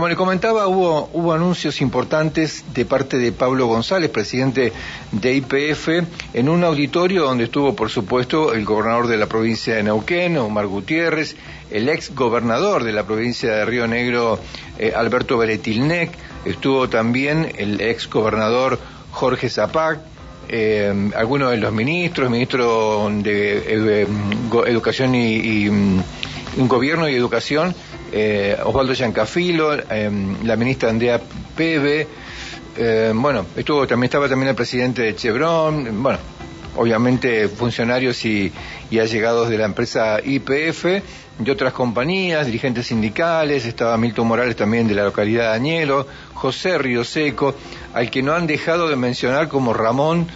Como le comentaba, hubo, hubo anuncios importantes de parte de Pablo González, presidente de IPF, en un auditorio donde estuvo, por supuesto, el gobernador de la provincia de Neuquén, Omar Gutiérrez, el ex gobernador de la provincia de Río Negro, eh, Alberto Beretilnec, estuvo también el ex gobernador Jorge Zapac, eh, algunos de los ministros, ministro de eh, Educación y, y mm, Gobierno y Educación, eh, Osvaldo Giancafilo, eh, la ministra Andrea Pebe, eh, bueno, estuvo también estaba también el presidente de Chevron, bueno, obviamente funcionarios y, allegados de la empresa IPF, de otras compañías, dirigentes sindicales, estaba Milton Morales también de la localidad de Añelo, José Río Seco, al que no han dejado de mencionar como Ramón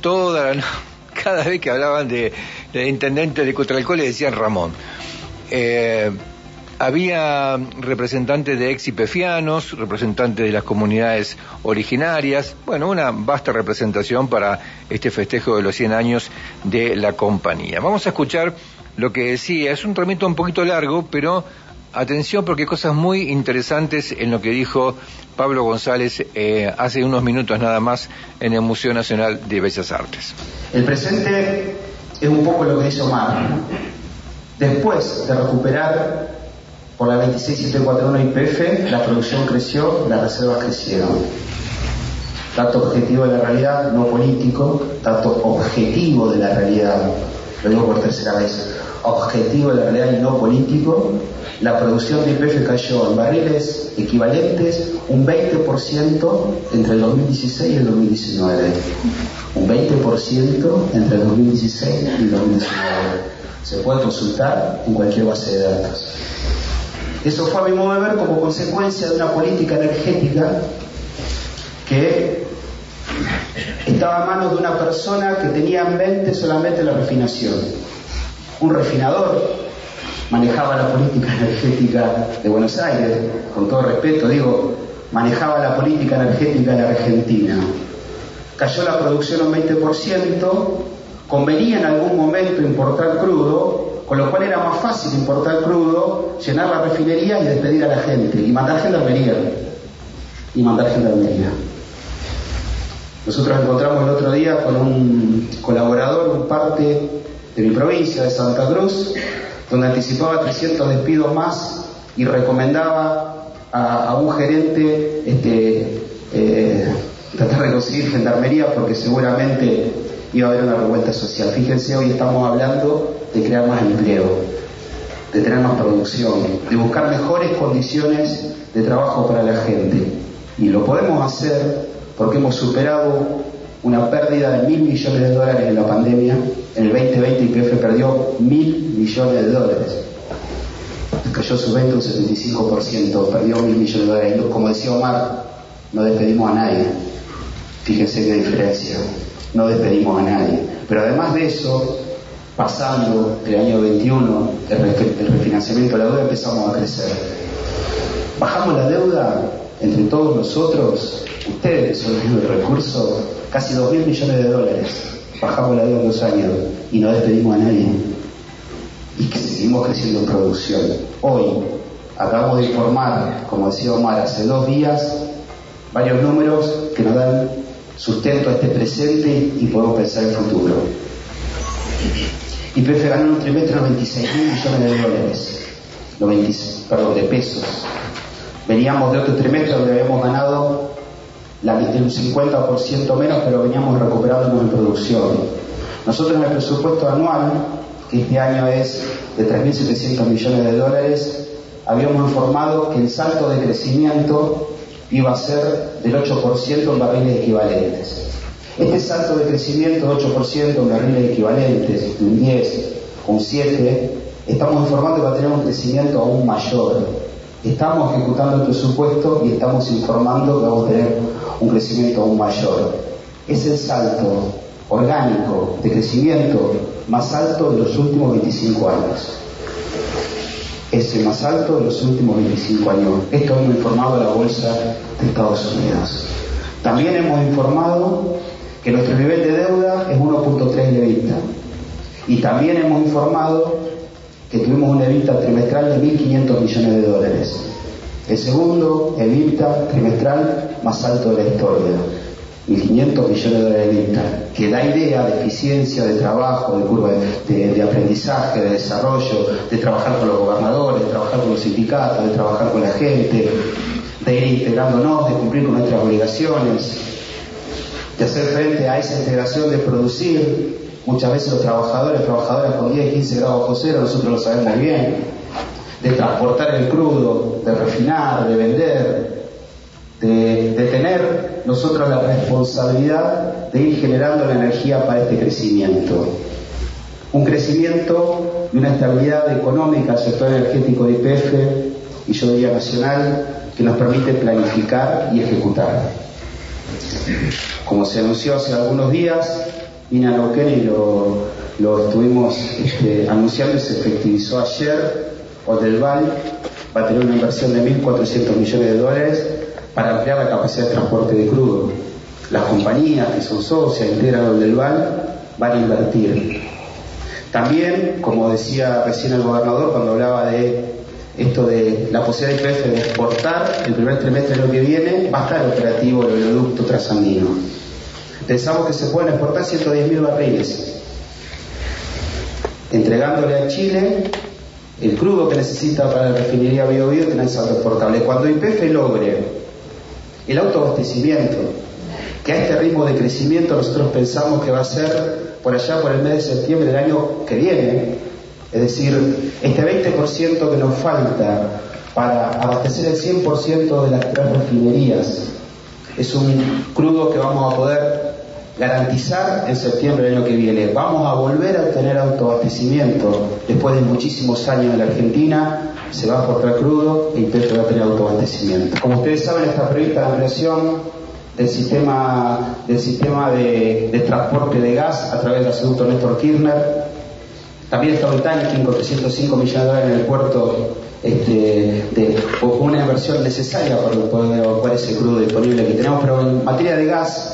toda la, cada vez que hablaban de, de intendente de Cotralcó le decían Ramón. Eh, había representantes de ex ipefianos, representantes de las comunidades originarias, bueno, una vasta representación para este festejo de los 100 años de la compañía. Vamos a escuchar lo que decía, es un tramito un poquito largo, pero atención porque hay cosas muy interesantes en lo que dijo Pablo González eh, hace unos minutos nada más en el Museo Nacional de Bellas Artes. El presente es un poco lo que dice Omar. Después de recuperar por la 26741 IPF, la producción creció, las reservas crecieron. Dato objetivo de la realidad, no político, dato objetivo de la realidad, lo digo por tercera vez, objetivo de la realidad y no político, la producción de IPF cayó en barriles equivalentes un 20% entre el 2016 y el 2019. Un 20% entre el 2016 y el 2019. Se puede consultar en cualquier base de datos. Eso fue a mi modo de ver como consecuencia de una política energética que estaba a manos de una persona que tenía en mente solamente la refinación. Un refinador manejaba la política energética de Buenos Aires, con todo respeto digo, manejaba la política energética de la Argentina. Cayó la producción un 20%, convenía en algún momento importar crudo, con lo cual era más fácil importar crudo, llenar la refinería y despedir a la gente, y mandar gendarmería. Y mandar gendarmería. Nosotros encontramos el otro día con un colaborador, un parte de mi provincia, de Santa Cruz, donde anticipaba 300 despidos más y recomendaba a, un gerente este, eh, tratar de conseguir gendarmería porque seguramente iba a haber una revuelta social. Fíjense, hoy estamos hablando de crear más empleo, de tener más producción, de buscar mejores condiciones de trabajo para la gente. Y lo podemos hacer porque hemos superado una pérdida de mil millones de dólares en la pandemia. En el 2020 IPF perdió mil millones de dólares. Cayó su venta un 75%, perdió mil millones de dólares. Como decía Omar, no despedimos a nadie. Fíjense qué diferencia. No despedimos a nadie. Pero además de eso, pasando el año 21, el, refinanciamiento de la deuda, empezamos a crecer. Bajamos la deuda entre todos nosotros, ustedes son el recurso, casi 2 mil millones de dólares. Bajamos la deuda en dos años y no despedimos a nadie. Y que seguimos creciendo en producción. Hoy acabamos de informar, como decía Omar, hace dos días, varios números que nos dan sustento a este presente y podemos pensar en el futuro. YPF ganó en un trimestre 96 mil millones de dólares, 96, perdón, de pesos. Veníamos de otro trimestre donde habíamos ganado la, un 50% menos, pero veníamos recuperándonos en producción. Nosotros en el presupuesto anual, que este año es de 3.700 millones de dólares, habíamos informado que el salto de crecimiento iba a ser del 8% en barriles equivalentes. Este salto de crecimiento de 8% en barriles equivalentes, un 10, un 7, estamos informando que va a tener un crecimiento aún mayor. Estamos ejecutando el presupuesto y estamos informando que vamos a tener un crecimiento aún mayor. Es el salto orgánico de crecimiento más alto de los últimos 25 años. Es el más alto de los últimos 25 años. Esto hemos informado a la Bolsa de Estados Unidos. También hemos informado que nuestro nivel de deuda es 1.3 de EBITDA. Y también hemos informado que tuvimos una EBITDA trimestral de 1.500 millones de dólares. El segundo, el IPTA trimestral más alto de la historia. 1.500 millones de dólares de IPTA, que da idea de eficiencia, de trabajo, de curva de, aprendizaje, de desarrollo, de trabajar con los gobernadores, de trabajar con los sindicatos, de trabajar con la gente, de ir integrándonos, de cumplir con nuestras obligaciones, de hacer frente a esa integración de producir. Muchas veces los trabajadores, trabajadoras con 10, 15 grados bajo cero, nosotros lo sabemos bien, de transportar el crudo, de refinar, de vender, de, tener nosotros la responsabilidad de ir generando la energía para este crecimiento. Un crecimiento y una estabilidad económica al sector energético de IPF y yo diría nacional que nos permite planificar y ejecutar. Como se anunció hace algunos días, a y lo, estuvimos este, anunciando se efectivizó ayer. Odelval va a tener una inversión de 1.400 millones de dólares para ampliar la capacidad de transporte de crudo. Las compañías que son socias, integran del VAL, van a invertir. También, como decía recién el gobernador cuando hablaba de esto de la posibilidad de IPF de exportar el primer trimestre del año que viene, va a estar operativo el oleoducto trasandino. Pensamos que se pueden exportar 110.000 barriles, entregándole a Chile el crudo que necesita para la refinería Bio Bio tener saldo exportable. Cuando IPF logre el autoabastecimiento, que a este ritmo de crecimiento nosotros pensamos que va a ser por allá por el mes de septiembre del año que viene, es decir, este 20% que nos falta para abastecer el 100% de las tres refinerías, es un crudo que vamos a poder garantizar en septiembre del año que viene. Vamos a volver a tener autoabastecimiento después de muchísimos años en la Argentina se va a aportar crudo e IPF va a tener autoabastecimiento. Como ustedes saben, está prevista la ampliación del sistema, del sistema de, transporte de gas a través del gasoducto Néstor Kirchner. También está un tanking con 305 millones de dólares en el puerto este, de una inversión necesaria para poder evacuar ese crudo disponible que tenemos, pero en materia de gas,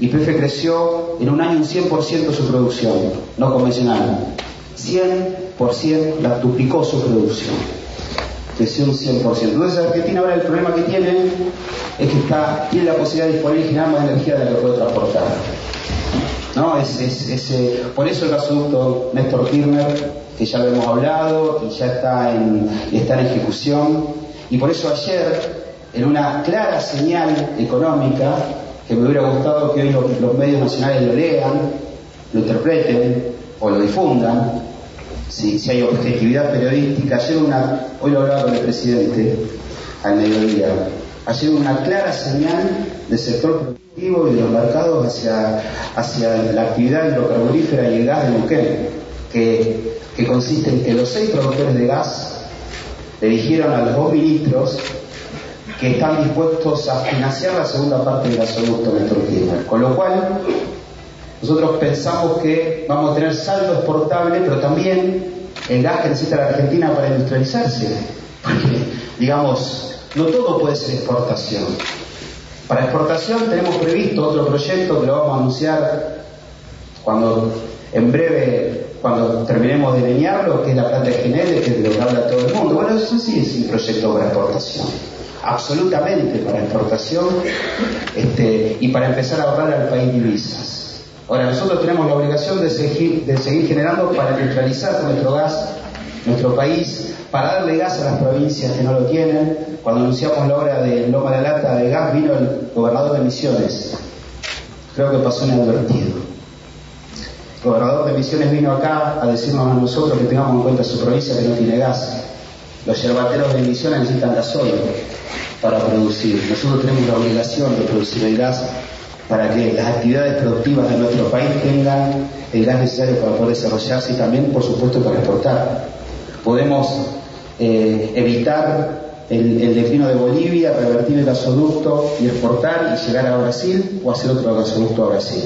YPF creció en un año un 100% su producción, no convencional. 100% la duplicó su producción creció un 100%. Entonces Argentina ahora el problema que tiene es que está, tiene la posibilidad de disponer y generar más energía de la que puede transportar. ¿No? Es, es, eh, por eso el gasoducto Néstor Kirchner, que ya lo hemos hablado y ya está en, está en ejecución, y por eso ayer, en una clara señal económica, que me hubiera gustado que hoy los medios nacionales lo lean, lo interpreten o lo difundan, si, hay objetividad periodística. Ayer una, hoy lo hablaba con el presidente al mediodía, ayer una clara señal del sector productivo y de los mercados hacia, hacia la actividad hidrocarburífera y el gas de Neuquén, que, que consiste en que los seis productores de gas le dijeron a los dos ministros que están dispuestos a financiar la segunda parte del gasoducto Néstor Con lo cual, nosotros pensamos que vamos a tener saldo exportable, pero también el gas que necesita la Argentina para industrializarse. Porque, digamos, no todo puede ser exportación. Para exportación tenemos previsto otro proyecto que lo vamos a anunciar cuando en breve, cuando terminemos de leñarlo, que es la planta de Genele, que es de lo que habla todo el mundo. Bueno, eso sí es un proyecto para exportación absolutamente para exportación este, y para empezar a ahorrar al país divisas. Ahora, nosotros tenemos la obligación de seguir, generando para neutralizar nuestro gas, nuestro país, para darle gas a las provincias que no lo tienen. Cuando anunciamos la hora de Loma de Lata de gas, vino el gobernador de Misiones. Creo que pasó inadvertido. El gobernador de Misiones vino acá a decirnos a nosotros que tengamos en cuenta su provincia que no tiene gas. Los yerbateros de Misiones necesitan gasoil para producir. Nosotros tenemos la obligación de producir el gas para que las actividades productivas de nuestro país tengan el gas necesario para poder desarrollarse y también, por supuesto, para exportar. Podemos eh, evitar el, el, declino de Bolivia, revertir el gasoducto y exportar y llegar a Brasil o hacer otro gasoducto a Brasil.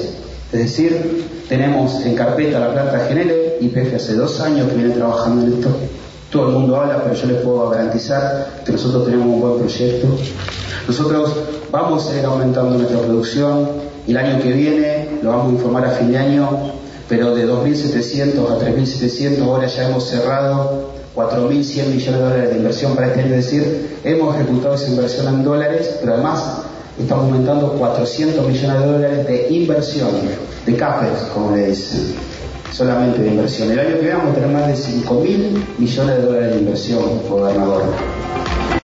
Es decir, tenemos en carpeta la planta Genele, YPF hace dos años que viene trabajando en esto. Todo el mundo habla, pero yo les puedo garantizar que nosotros tenemos un buen proyecto. Nosotros vamos a ir aumentando nuestra producción y el año que viene, lo vamos a informar a fin de año, pero de 2.700 a 3.700 ahora ya hemos cerrado 4.100 millones de dólares de inversión para este es decir, hemos ejecutado esa inversión en dólares, pero además estamos aumentando 400 millones de dólares de inversión, de CAPEX, como le dicen, solamente de inversión. El año que vamos a tener más de 5.000 millones de dólares de inversión, gobernador.